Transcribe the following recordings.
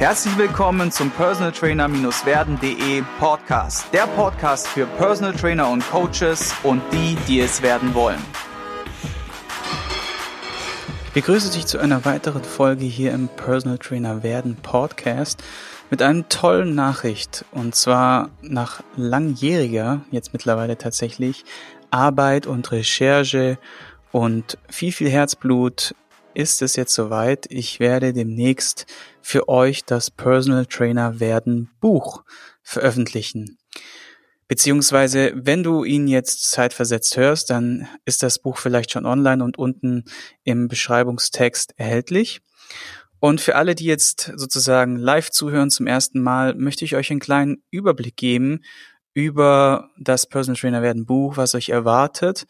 Herzlich willkommen zum Personal Trainer-werden.de Podcast. Der Podcast für Personal Trainer und Coaches und die, die es werden wollen. Ich begrüße dich zu einer weiteren Folge hier im Personal Trainer werden Podcast mit einer tollen Nachricht. Und zwar nach langjähriger, jetzt mittlerweile tatsächlich, Arbeit und Recherche und viel, viel Herzblut ist es jetzt soweit. Ich werde demnächst für euch das Personal Trainer werden Buch veröffentlichen. Beziehungsweise, wenn du ihn jetzt zeitversetzt hörst, dann ist das Buch vielleicht schon online und unten im Beschreibungstext erhältlich. Und für alle, die jetzt sozusagen live zuhören zum ersten Mal, möchte ich euch einen kleinen Überblick geben über das Personal Trainer werden Buch, was euch erwartet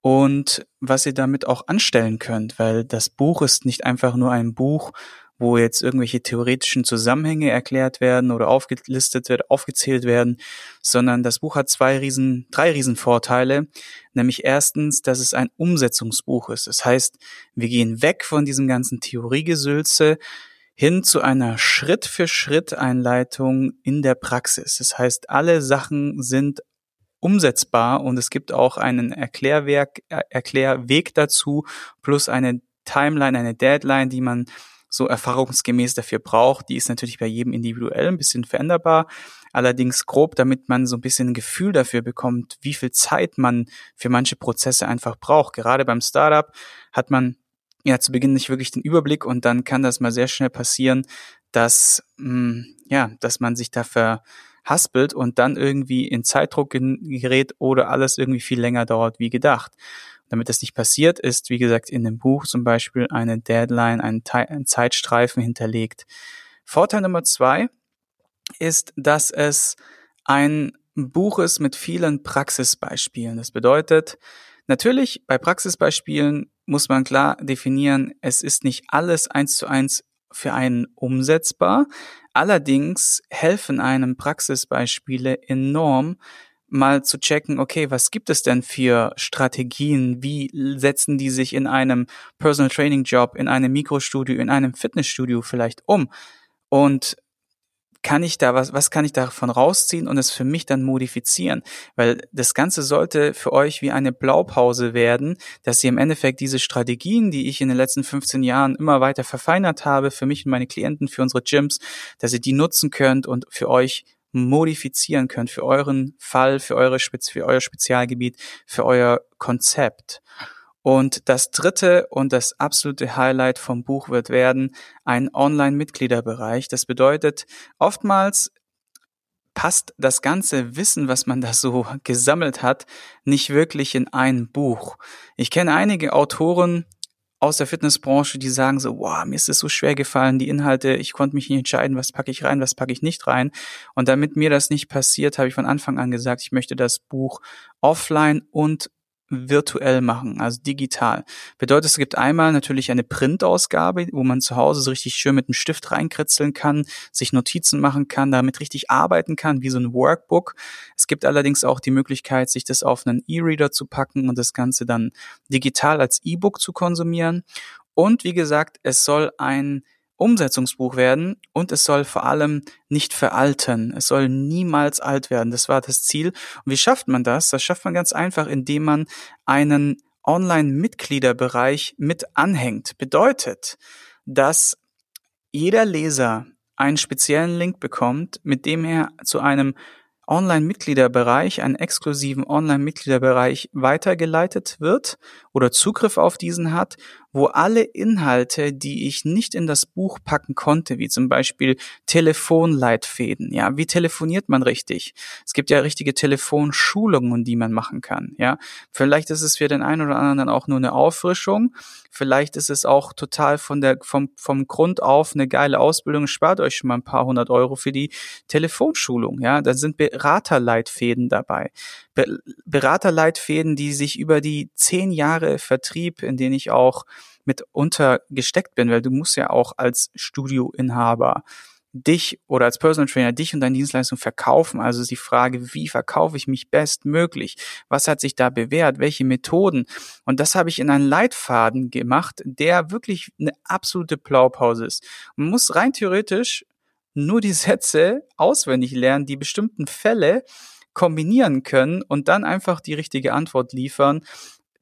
und was ihr damit auch anstellen könnt, weil das Buch ist nicht einfach nur ein Buch, wo jetzt irgendwelche theoretischen Zusammenhänge erklärt werden oder aufgelistet wird, aufgezählt werden, sondern das Buch hat zwei riesen, drei riesen Vorteile. Nämlich erstens, dass es ein Umsetzungsbuch ist. Das heißt, wir gehen weg von diesem ganzen Theoriegesülze hin zu einer Schritt für Schritt Einleitung in der Praxis. Das heißt, alle Sachen sind umsetzbar und es gibt auch einen Erklärwerk, Erklärweg dazu plus eine Timeline, eine Deadline, die man so erfahrungsgemäß dafür braucht. Die ist natürlich bei jedem individuell ein bisschen veränderbar. Allerdings grob, damit man so ein bisschen ein Gefühl dafür bekommt, wie viel Zeit man für manche Prozesse einfach braucht. Gerade beim Startup hat man ja zu Beginn nicht wirklich den Überblick und dann kann das mal sehr schnell passieren, dass mh, hm, ja, dass man sich da verhaspelt und dann irgendwie in Zeitdruck gerät oder alles irgendwie viel länger dauert wie gedacht. Damit das nicht passiert, ist, wie gesagt, in dem Buch zum Beispiel eine Deadline, ein, ein Zeitstreifen hinterlegt. Vorteil Nummer zwei ist, dass es ein Buch ist mit vielen Praxisbeispielen. Das bedeutet, natürlich bei Praxisbeispielen muss man klar definieren, es ist nicht alles eins zu eins für einen umsetzbar. Allerdings helfen einem Praxisbeispiele enorm, mal zu checken, okay, was gibt es denn für Strategien? Wie setzen die sich in einem Personal Training Job, in einem Mikrostudio, in einem Fitnessstudio vielleicht um? Und kann ich da was, was kann ich davon rausziehen und es für mich dann modifizieren? Weil das Ganze sollte für euch wie eine Blaupause werden, dass ihr im Endeffekt diese Strategien, die ich in den letzten 15 Jahren immer weiter verfeinert habe, für mich und meine Klienten, für unsere Gyms, dass ihr die nutzen könnt und für euch modifizieren könnt für euren Fall, für eure Spez für euer Spezialgebiet, für euer Konzept. Und das dritte und das absolute Highlight vom Buch wird werden ein Online-Mitgliederbereich. Das bedeutet, oftmals passt das ganze Wissen, was man da so gesammelt hat, nicht wirklich in ein Buch. Ich kenne einige Autoren, aus der Fitnessbranche, die sagen so, wow, mir ist es so schwer gefallen, die Inhalte, ich konnte mich nicht entscheiden, was packe ich rein, was packe ich nicht rein. Und damit mir das nicht passiert, habe ich von Anfang an gesagt, ich möchte das Buch offline und virtuell machen, also digital. Bedeutet, es gibt einmal natürlich eine Printausgabe, wo man zu Hause so richtig schön mit einem Stift reinkritzeln kann, sich Notizen machen kann, damit richtig arbeiten kann, wie so ein Workbook. Es gibt allerdings auch die Möglichkeit, sich das auf einen E-Reader zu packen und das Ganze dann digital als E-Book zu konsumieren. Und wie gesagt, es soll ein Umsetzungsbuch werden und es soll vor allem nicht veralten. Es soll niemals alt werden. Das war das Ziel. Und wie schafft man das? Das schafft man ganz einfach, indem man einen Online-Mitgliederbereich mit anhängt. Bedeutet, dass jeder Leser einen speziellen Link bekommt, mit dem er zu einem Online-Mitgliederbereich, einen exklusiven Online-Mitgliederbereich weitergeleitet wird oder Zugriff auf diesen hat wo alle Inhalte, die ich nicht in das Buch packen konnte, wie zum Beispiel Telefonleitfäden, ja, wie telefoniert man richtig? Es gibt ja richtige Telefonschulungen, die man machen kann, ja. Vielleicht ist es für den einen oder anderen dann auch nur eine Auffrischung, vielleicht ist es auch total von der, vom, vom Grund auf eine geile Ausbildung, spart euch schon mal ein paar hundert Euro für die Telefonschulung, ja. Da sind Beraterleitfäden dabei. Be Beraterleitfäden, die sich über die zehn Jahre Vertrieb, in denen ich auch mit untergesteckt bin, weil du musst ja auch als Studioinhaber dich oder als Personal Trainer dich und deine Dienstleistung verkaufen. Also ist die Frage, wie verkaufe ich mich bestmöglich? Was hat sich da bewährt? Welche Methoden? Und das habe ich in einen Leitfaden gemacht, der wirklich eine absolute Blaupause ist. Man muss rein theoretisch nur die Sätze auswendig lernen, die bestimmten Fälle kombinieren können und dann einfach die richtige Antwort liefern.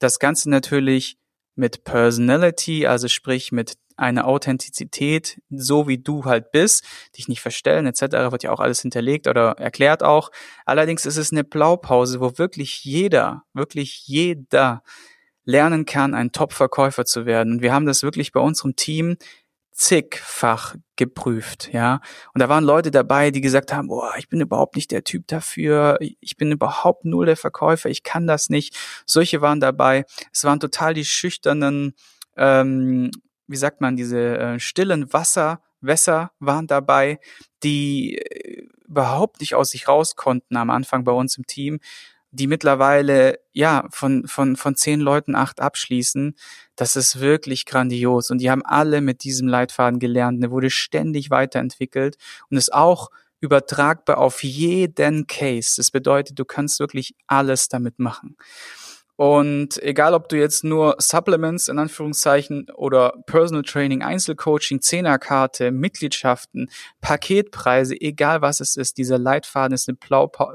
Das Ganze natürlich mit Personality, also sprich mit einer Authentizität, so wie du halt bist, dich nicht verstellen etc., wird ja auch alles hinterlegt oder erklärt auch. Allerdings ist es eine Blaupause, wo wirklich jeder, wirklich jeder lernen kann, ein Top-Verkäufer zu werden. Und wir haben das wirklich bei unserem Team zigfach geprüft, ja. Und da waren Leute dabei, die gesagt haben, boah, ich bin überhaupt nicht der Typ dafür, ich bin überhaupt null der Verkäufer, ich kann das nicht. Solche waren dabei. Es waren total die schüchternen, ähm, wie sagt man, diese äh, stillen Wasser, Wässer waren dabei, die äh, überhaupt nicht aus sich raus konnten am Anfang bei uns im Team die mittlerweile ja von von von zehn Leuten acht abschließen, das ist wirklich grandios und die haben alle mit diesem Leitfaden gelernt. Der wurde ständig weiterentwickelt und ist auch übertragbar auf jeden Case. Das bedeutet, du kannst wirklich alles damit machen. Und egal, ob du jetzt nur Supplements in Anführungszeichen oder Personal Training, Einzelcoaching, Zehnerkarte, Mitgliedschaften, Paketpreise, egal was es ist, dieser Leitfaden ist eine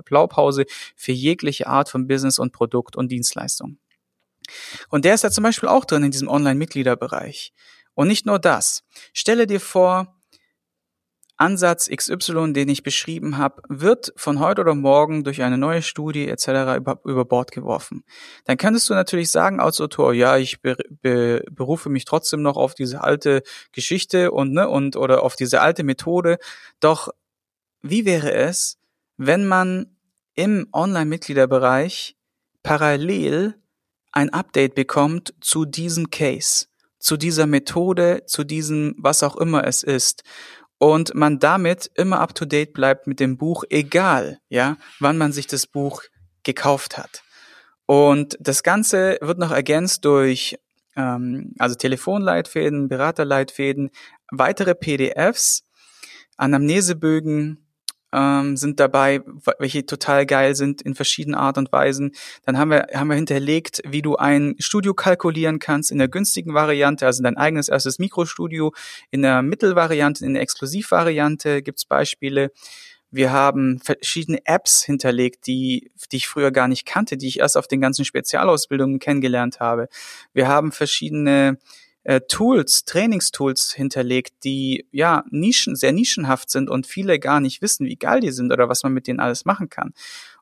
Blaupause für jegliche Art von Business und Produkt und Dienstleistung. Und der ist da zum Beispiel auch drin in diesem Online-Mitgliederbereich. Und nicht nur das. Stelle dir vor, Ansatz XY, den ich beschrieben habe, wird von heute oder morgen durch eine neue Studie etc. Über, über Bord geworfen. Dann könntest du natürlich sagen als Autor, ja, ich be, be, berufe mich trotzdem noch auf diese alte Geschichte und ne und oder auf diese alte Methode. Doch wie wäre es, wenn man im Online-Mitgliederbereich parallel ein Update bekommt zu diesem Case, zu dieser Methode, zu diesem was auch immer es ist und man damit immer up to date bleibt mit dem Buch, egal, ja, wann man sich das Buch gekauft hat. Und das Ganze wird noch ergänzt durch ähm, also Telefonleitfäden, Beraterleitfäden, weitere PDFs, Anamnesebögen, ähm, sind dabei, welche total geil sind in verschiedenen Art und Weisen. Dann haben wir, haben wir hinterlegt, wie du ein Studio kalkulieren kannst in der günstigen Variante, also dein eigenes erstes Mikrostudio, in der Mittelvariante, in der Exklusivvariante gibt's Beispiele. Wir haben verschiedene Apps hinterlegt, die, die ich früher gar nicht kannte, die ich erst auf den ganzen Spezialausbildungen kennengelernt habe. Wir haben verschiedene äh, Tools, Trainingstools hinterlegt, die ja Nischen, sehr nischenhaft sind und viele gar nicht wissen, wie geil die sind oder was man mit denen alles machen kann.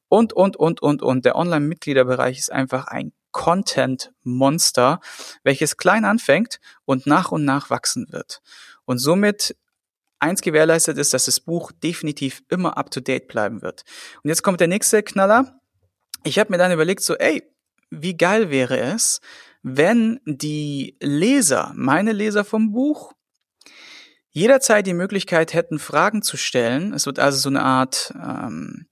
Und, und, und, und, und. Der Online-Mitgliederbereich ist einfach ein Content-Monster, welches klein anfängt und nach und nach wachsen wird. Und somit eins gewährleistet ist, dass das Buch definitiv immer up-to-date bleiben wird. Und jetzt kommt der nächste Knaller. Ich habe mir dann überlegt, so, ey, wie geil wäre es, wenn die Leser, meine Leser vom Buch, jederzeit die Möglichkeit hätten, Fragen zu stellen. Es wird also so eine Art ähm,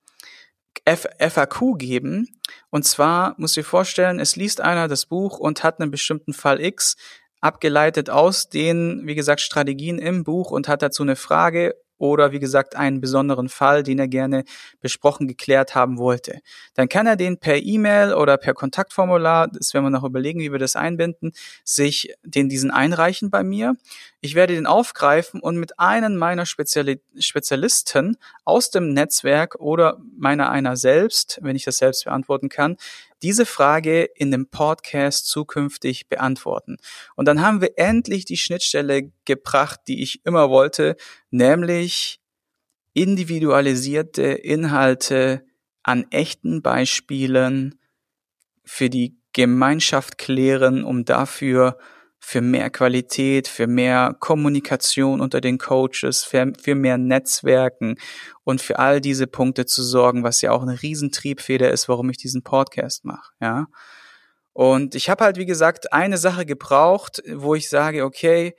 FAQ geben. Und zwar muss ich vorstellen, es liest einer das Buch und hat einen bestimmten Fall X abgeleitet aus den, wie gesagt, Strategien im Buch und hat dazu eine Frage oder wie gesagt einen besonderen Fall, den er gerne besprochen geklärt haben wollte. Dann kann er den per E-Mail oder per Kontaktformular, das werden wir noch überlegen, wie wir das einbinden, sich den diesen einreichen bei mir. Ich werde den aufgreifen und mit einem meiner Speziali Spezialisten aus dem Netzwerk oder meiner einer selbst, wenn ich das selbst beantworten kann, diese Frage in dem Podcast zukünftig beantworten. Und dann haben wir endlich die Schnittstelle gebracht, die ich immer wollte, nämlich individualisierte Inhalte an echten Beispielen für die Gemeinschaft klären, um dafür für mehr Qualität, für mehr Kommunikation unter den Coaches, für, für mehr Netzwerken und für all diese Punkte zu sorgen, was ja auch eine Riesentriebfeder ist, warum ich diesen Podcast mache, ja. Und ich habe halt, wie gesagt, eine Sache gebraucht, wo ich sage, okay,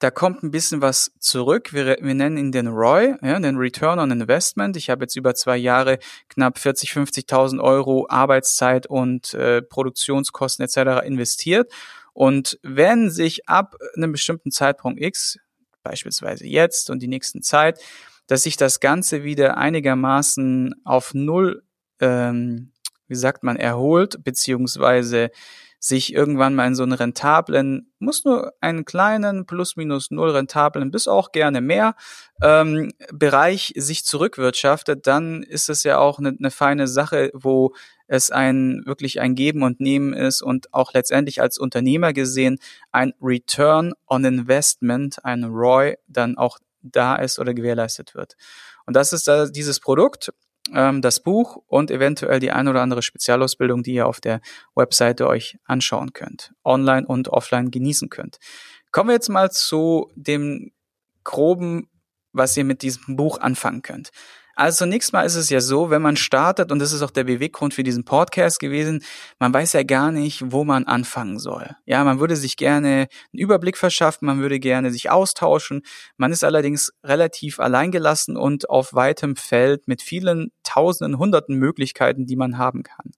da kommt ein bisschen was zurück. Wir, wir nennen ihn den ROI, ja, den Return on Investment. Ich habe jetzt über zwei Jahre knapp 40, 50.000 Euro Arbeitszeit und äh, Produktionskosten etc. investiert und wenn sich ab einem bestimmten Zeitpunkt X, beispielsweise jetzt und die nächsten Zeit, dass sich das Ganze wieder einigermaßen auf Null, ähm, wie sagt man, erholt, beziehungsweise sich irgendwann mal in so einen rentablen, muss nur einen kleinen plus minus null rentablen, bis auch gerne mehr ähm, Bereich sich zurückwirtschaftet, dann ist es ja auch eine, eine feine Sache, wo es ein wirklich ein Geben und Nehmen ist und auch letztendlich als Unternehmer gesehen ein Return on Investment, ein ROI, dann auch da ist oder gewährleistet wird. Und das ist da dieses Produkt ähm, das Buch und eventuell die ein oder andere Spezialausbildung, die ihr auf der Webseite euch anschauen könnt, online und offline genießen könnt. Kommen wir jetzt mal zu dem groben, was ihr mit diesem Buch anfangen könnt. Also zunächst mal ist es ja so, wenn man startet, und das ist auch der Beweggrund für diesen Podcast gewesen, man weiß ja gar nicht, wo man anfangen soll. Ja, man würde sich gerne einen Überblick verschaffen, man würde gerne sich austauschen. Man ist allerdings relativ alleingelassen und auf weitem Feld mit vielen tausenden, hunderten Möglichkeiten, die man haben kann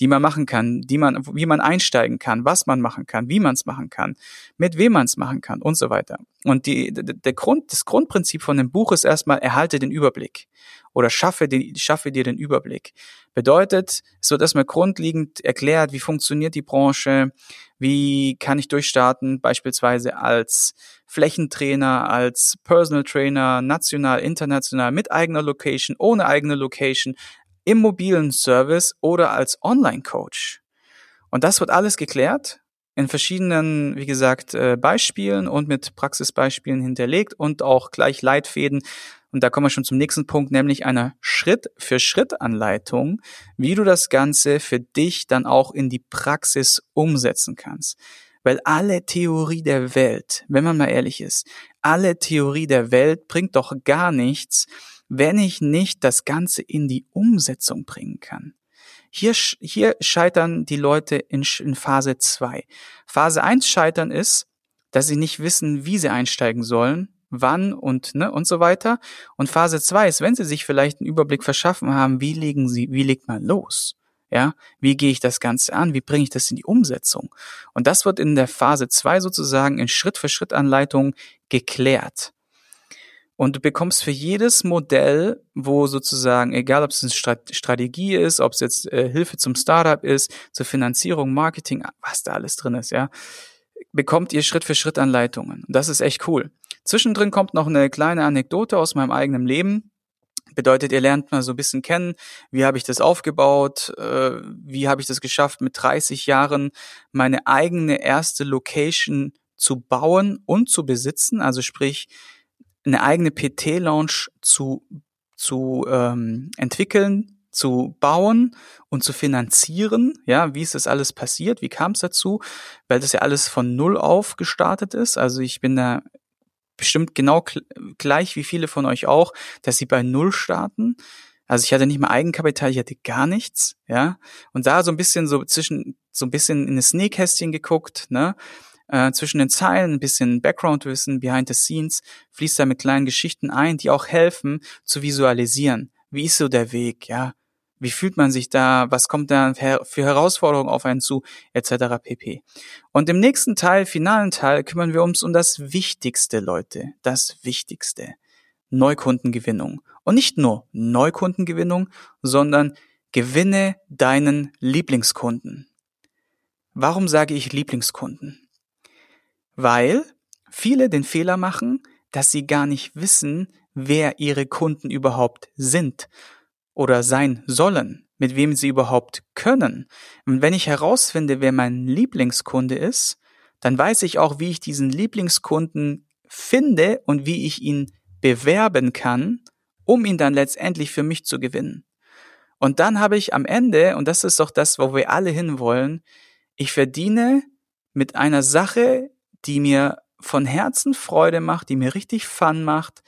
die man machen kann, die man, wie man einsteigen kann, was man machen kann, wie man es machen kann, mit wem man es machen kann und so weiter. Und die, der Grund, das Grundprinzip von dem Buch ist erstmal, erhalte den Überblick oder schaffe, den, schaffe dir den Überblick. Bedeutet, so dass man grundlegend erklärt, wie funktioniert die Branche, wie kann ich durchstarten, beispielsweise als Flächentrainer, als Personal Trainer, national, international, mit eigener Location, ohne eigene Location, im mobilen Service oder als Online-Coach. Und das wird alles geklärt in verschiedenen, wie gesagt, äh, Beispielen und mit Praxisbeispielen hinterlegt und auch gleich Leitfäden. Und da kommen wir schon zum nächsten Punkt, nämlich einer Schritt-für-Schritt-Anleitung, wie du das Ganze für dich dann auch in die Praxis umsetzen kannst. Weil alle Theorie der Welt, wenn man mal ehrlich ist, alle Theorie der Welt bringt doch gar nichts, wenn ich nicht das Ganze in die Umsetzung bringen kann. Hier, hier scheitern die Leute in, in Phase 2. Phase 1 scheitern ist, dass sie nicht wissen, wie sie einsteigen sollen, wann und ne und so weiter. Und Phase 2 ist, wenn sie sich vielleicht einen Überblick verschaffen haben, wie legen sie, wie legt man los? Ja, wie gehe ich das Ganze an? Wie bringe ich das in die Umsetzung? Und das wird in der Phase 2 sozusagen in Schritt-für-Schritt-Anleitung geklärt. Und du bekommst für jedes Modell, wo sozusagen, egal ob es eine Strategie ist, ob es jetzt äh, Hilfe zum Startup ist, zur Finanzierung, Marketing, was da alles drin ist, ja, bekommt ihr Schritt für Schritt Anleitungen. Und das ist echt cool. Zwischendrin kommt noch eine kleine Anekdote aus meinem eigenen Leben. Bedeutet, ihr lernt mal so ein bisschen kennen, wie habe ich das aufgebaut, äh, wie habe ich das geschafft, mit 30 Jahren meine eigene erste Location zu bauen und zu besitzen. Also sprich, eine eigene PT-Lounge zu, zu ähm, entwickeln, zu bauen und zu finanzieren. Ja, wie ist das alles passiert? Wie kam es dazu? Weil das ja alles von Null auf gestartet ist. Also ich bin da bestimmt genau gleich wie viele von euch auch, dass sie bei Null starten. Also ich hatte nicht mal Eigenkapital, ich hatte gar nichts, ja. Und da so ein bisschen so zwischen, so ein bisschen in das Nähkästchen geguckt, ne äh, zwischen den Zeilen ein bisschen Background-Wissen, behind the scenes, fließt da mit kleinen Geschichten ein, die auch helfen zu visualisieren. Wie ist so der Weg, ja? Wie fühlt man sich da? Was kommt da für Herausforderungen auf einen zu? Etc. pp. Und im nächsten Teil, finalen Teil, kümmern wir uns um das Wichtigste, Leute. Das Wichtigste. Neukundengewinnung. Und nicht nur Neukundengewinnung, sondern gewinne deinen Lieblingskunden. Warum sage ich Lieblingskunden? Weil viele den Fehler machen, dass sie gar nicht wissen, wer ihre Kunden überhaupt sind oder sein sollen, mit wem sie überhaupt können. Und wenn ich herausfinde, wer mein Lieblingskunde ist, dann weiß ich auch, wie ich diesen Lieblingskunden finde und wie ich ihn bewerben kann, um ihn dann letztendlich für mich zu gewinnen. Und dann habe ich am Ende, und das ist doch das, wo wir alle hinwollen, ich verdiene mit einer Sache, die mir von Herzen Freude macht, die mir richtig Fun macht,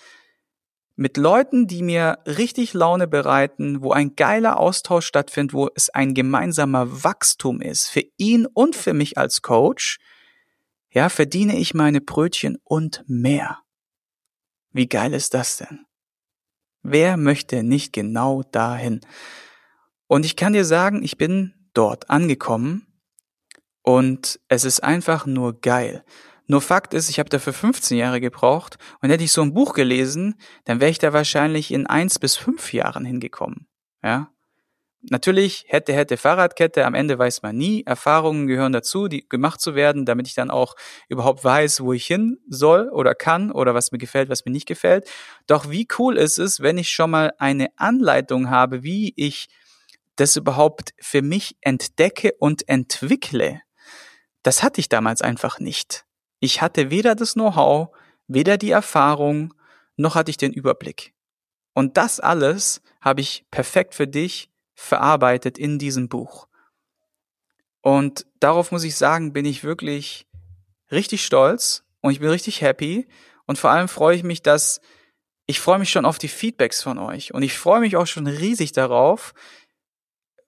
mit Leuten, die mir richtig Laune bereiten, wo ein geiler Austausch stattfindet, wo es ein gemeinsamer Wachstum ist, für ihn und für mich als Coach, ja, verdiene ich meine Brötchen und mehr. Wie geil ist das denn? Wer möchte nicht genau dahin? Und ich kann dir sagen, ich bin dort angekommen und es ist einfach nur geil. Nur Fakt ist, ich habe dafür 15 Jahre gebraucht und hätte ich so ein Buch gelesen, dann wäre ich da wahrscheinlich in eins bis fünf Jahren hingekommen. Ja. Natürlich hätte, hätte Fahrradkette, am Ende weiß man nie. Erfahrungen gehören dazu, die gemacht zu werden, damit ich dann auch überhaupt weiß, wo ich hin soll oder kann oder was mir gefällt, was mir nicht gefällt. Doch wie cool ist es, wenn ich schon mal eine Anleitung habe, wie ich das überhaupt für mich entdecke und entwickle. Das hatte ich damals einfach nicht. Ich hatte weder das Know-how, weder die Erfahrung, noch hatte ich den Überblick. Und das alles habe ich perfekt für dich verarbeitet in diesem Buch. Und darauf muss ich sagen, bin ich wirklich richtig stolz und ich bin richtig happy und vor allem freue ich mich, dass ich freue mich schon auf die Feedbacks von euch und ich freue mich auch schon riesig darauf,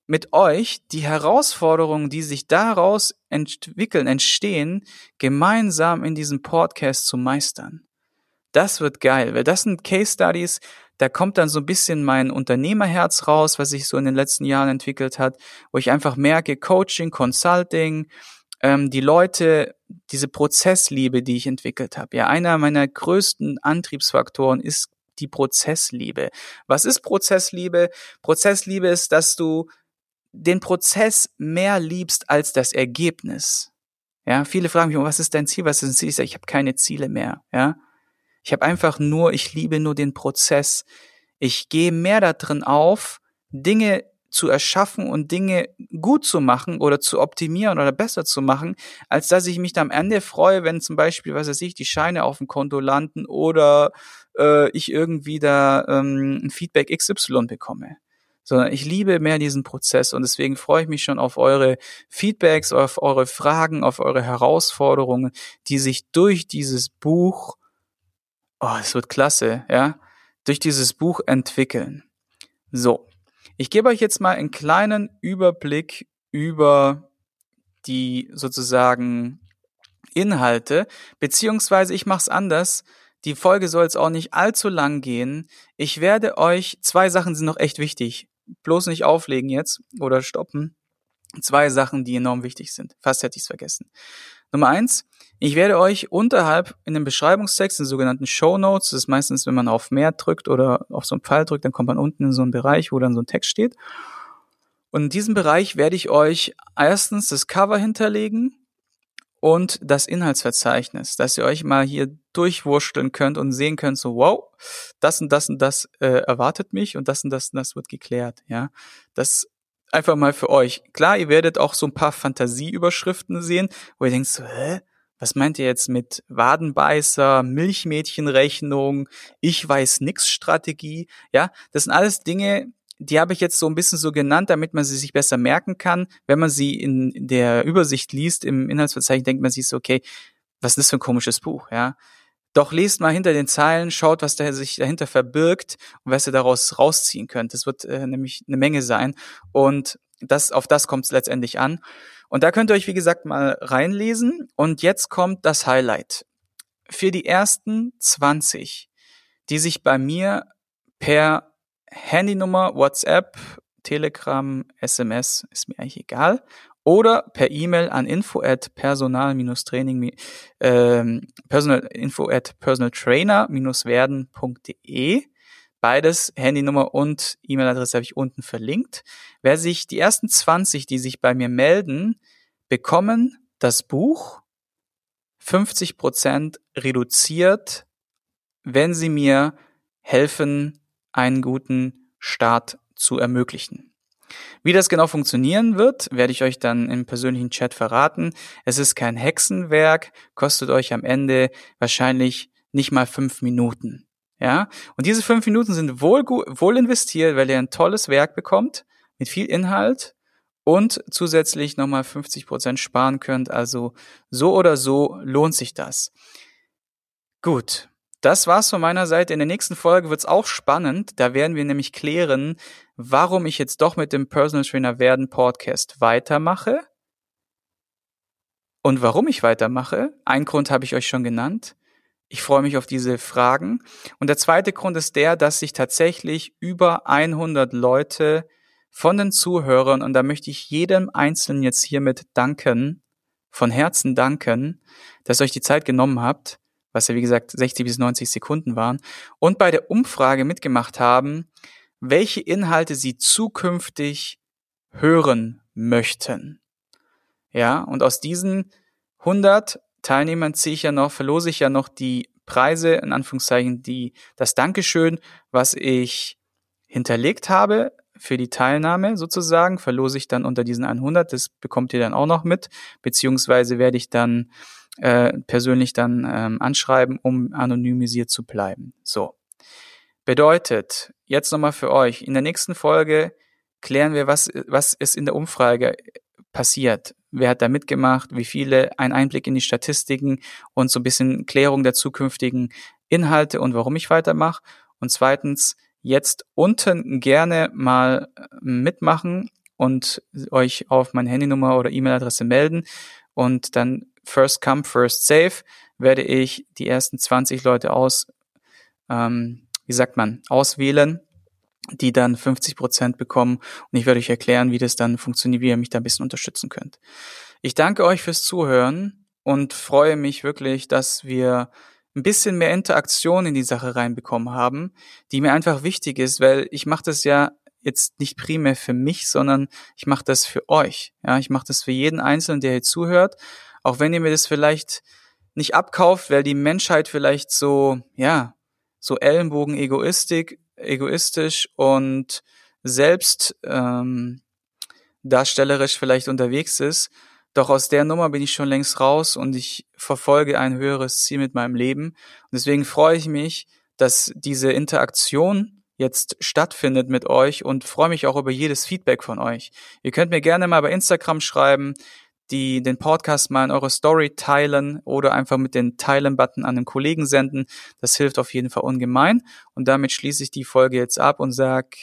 mit euch die Herausforderungen, die sich daraus entwickeln, entstehen, gemeinsam in diesem Podcast zu meistern. Das wird geil, weil das sind Case Studies, da kommt dann so ein bisschen mein Unternehmerherz raus, was sich so in den letzten Jahren entwickelt hat, wo ich einfach merke, Coaching, Consulting, ähm, die Leute, diese Prozessliebe, die ich entwickelt habe. Ja, einer meiner größten Antriebsfaktoren ist die Prozessliebe. Was ist Prozessliebe? Prozessliebe ist, dass du den Prozess mehr liebst als das Ergebnis. Ja, viele fragen mich, was ist dein Ziel? Was ist dein Ziel? Ich sage, ich habe keine Ziele mehr. Ja, ich habe einfach nur, ich liebe nur den Prozess. Ich gehe mehr darin auf, Dinge zu erschaffen und Dinge gut zu machen oder zu optimieren oder besser zu machen, als dass ich mich da am Ende freue, wenn zum Beispiel, was weiß ich, die Scheine auf dem Konto landen oder äh, ich irgendwie da ähm, ein Feedback XY bekomme. Sondern ich liebe mehr diesen Prozess und deswegen freue ich mich schon auf eure Feedbacks, auf eure Fragen, auf eure Herausforderungen, die sich durch dieses Buch oh, es wird klasse, ja, durch dieses Buch entwickeln. So, ich gebe euch jetzt mal einen kleinen Überblick über die sozusagen Inhalte, beziehungsweise ich mache es anders. Die Folge soll jetzt auch nicht allzu lang gehen. Ich werde euch, zwei Sachen sind noch echt wichtig. Bloß nicht auflegen jetzt oder stoppen. Zwei Sachen, die enorm wichtig sind. Fast hätte ich es vergessen. Nummer eins, ich werde euch unterhalb in dem Beschreibungstext, den sogenannten Show Notes, das ist meistens, wenn man auf mehr drückt oder auf so einen Pfeil drückt, dann kommt man unten in so einen Bereich, wo dann so ein Text steht. Und in diesem Bereich werde ich euch erstens das Cover hinterlegen und das Inhaltsverzeichnis, dass ihr euch mal hier durchwurschteln könnt und sehen könnt, so wow, das und das und das äh, erwartet mich und das und das und das wird geklärt, ja. Das einfach mal für euch. Klar, ihr werdet auch so ein paar Fantasieüberschriften sehen, wo ihr denkt so, hä? Was meint ihr jetzt mit Wadenbeißer, Milchmädchenrechnung, ich weiß nix Strategie? Ja, das sind alles Dinge, die habe ich jetzt so ein bisschen so genannt, damit man sie sich besser merken kann. Wenn man sie in der Übersicht liest, im Inhaltsverzeichnis, denkt man sich so, okay, was ist das für ein komisches Buch, ja? Doch lest mal hinter den Zeilen, schaut, was da sich dahinter verbirgt und was ihr daraus rausziehen könnt. Das wird äh, nämlich eine Menge sein. Und das, auf das kommt es letztendlich an. Und da könnt ihr euch, wie gesagt, mal reinlesen. Und jetzt kommt das Highlight. Für die ersten 20, die sich bei mir per Handynummer, WhatsApp, Telegram, SMS, ist mir eigentlich egal, oder per E-Mail an info at personal-training, ähm, personal, info at personaltrainer-werden.de. Beides, Handynummer und E-Mail-Adresse habe ich unten verlinkt. Wer sich, die ersten 20, die sich bei mir melden, bekommen das Buch 50 Prozent reduziert, wenn sie mir helfen, einen guten Start zu ermöglichen. Wie das genau funktionieren wird, werde ich euch dann im persönlichen Chat verraten. Es ist kein Hexenwerk, kostet euch am Ende wahrscheinlich nicht mal fünf Minuten. Ja, und diese fünf Minuten sind wohl, wohl investiert, weil ihr ein tolles Werk bekommt mit viel Inhalt und zusätzlich nochmal 50 Prozent sparen könnt. Also so oder so lohnt sich das. Gut, das war's von meiner Seite. In der nächsten Folge wird's auch spannend. Da werden wir nämlich klären, warum ich jetzt doch mit dem Personal Trainer werden Podcast weitermache. Und warum ich weitermache. Ein Grund habe ich euch schon genannt. Ich freue mich auf diese Fragen. Und der zweite Grund ist der, dass sich tatsächlich über 100 Leute von den Zuhörern, und da möchte ich jedem Einzelnen jetzt hiermit danken, von Herzen danken, dass ihr euch die Zeit genommen habt, was ja wie gesagt 60 bis 90 Sekunden waren, und bei der Umfrage mitgemacht haben, welche Inhalte sie zukünftig hören möchten. Ja, und aus diesen 100 Teilnehmern ziehe ich ja noch, verlose ich ja noch die Preise, in Anführungszeichen, die, das Dankeschön, was ich hinterlegt habe für die Teilnahme sozusagen, verlose ich dann unter diesen 100, das bekommt ihr dann auch noch mit, beziehungsweise werde ich dann äh, persönlich dann ähm, anschreiben, um anonymisiert zu bleiben. So. Bedeutet, jetzt nochmal für euch, in der nächsten Folge klären wir, was, was ist in der Umfrage passiert. Wer hat da mitgemacht? Wie viele? Ein Einblick in die Statistiken und so ein bisschen Klärung der zukünftigen Inhalte und warum ich weitermache. Und zweitens, jetzt unten gerne mal äh, mitmachen und euch auf meine Handynummer oder E-Mail-Adresse melden und dann first come, first save werde ich die ersten 20 Leute aus, ähm, wie sagt man, auswählen die dann 50 Prozent bekommen. Und ich werde euch erklären, wie das dann funktioniert, wie ihr mich da ein bisschen unterstützen könnt. Ich danke euch fürs Zuhören und freue mich wirklich, dass wir ein bisschen mehr Interaktion in die Sache reinbekommen haben, die mir einfach wichtig ist, weil ich mache das ja jetzt nicht primär für mich, sondern ich mache das für euch. Ja, ich mache das für jeden Einzelnen, der hier zuhört. Auch wenn ihr mir das vielleicht nicht abkauft, weil die Menschheit vielleicht so, ja, so Ellenbogen Egoistik egoistisch und selbst ähm, darstellerisch vielleicht unterwegs ist. Doch aus der Nummer bin ich schon längst raus und ich verfolge ein höheres Ziel mit meinem Leben. Und deswegen freue ich mich, dass diese Interaktion jetzt stattfindet mit euch und freue mich auch über jedes Feedback von euch. Ihr könnt mir gerne mal bei Instagram schreiben, die den Podcast mal in eure Story teilen oder einfach mit den Teilen-Button an den Kollegen senden. Das hilft auf jeden Fall ungemein. Und damit schließe ich die Folge jetzt ab und sag,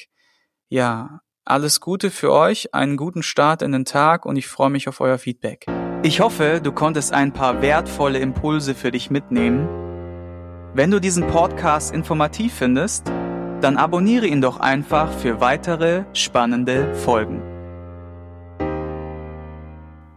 ja, alles Gute für euch, einen guten Start in den Tag und ich freue mich auf euer Feedback. Ich hoffe, du konntest ein paar wertvolle Impulse für dich mitnehmen. Wenn du diesen Podcast informativ findest, dann abonniere ihn doch einfach für weitere spannende Folgen.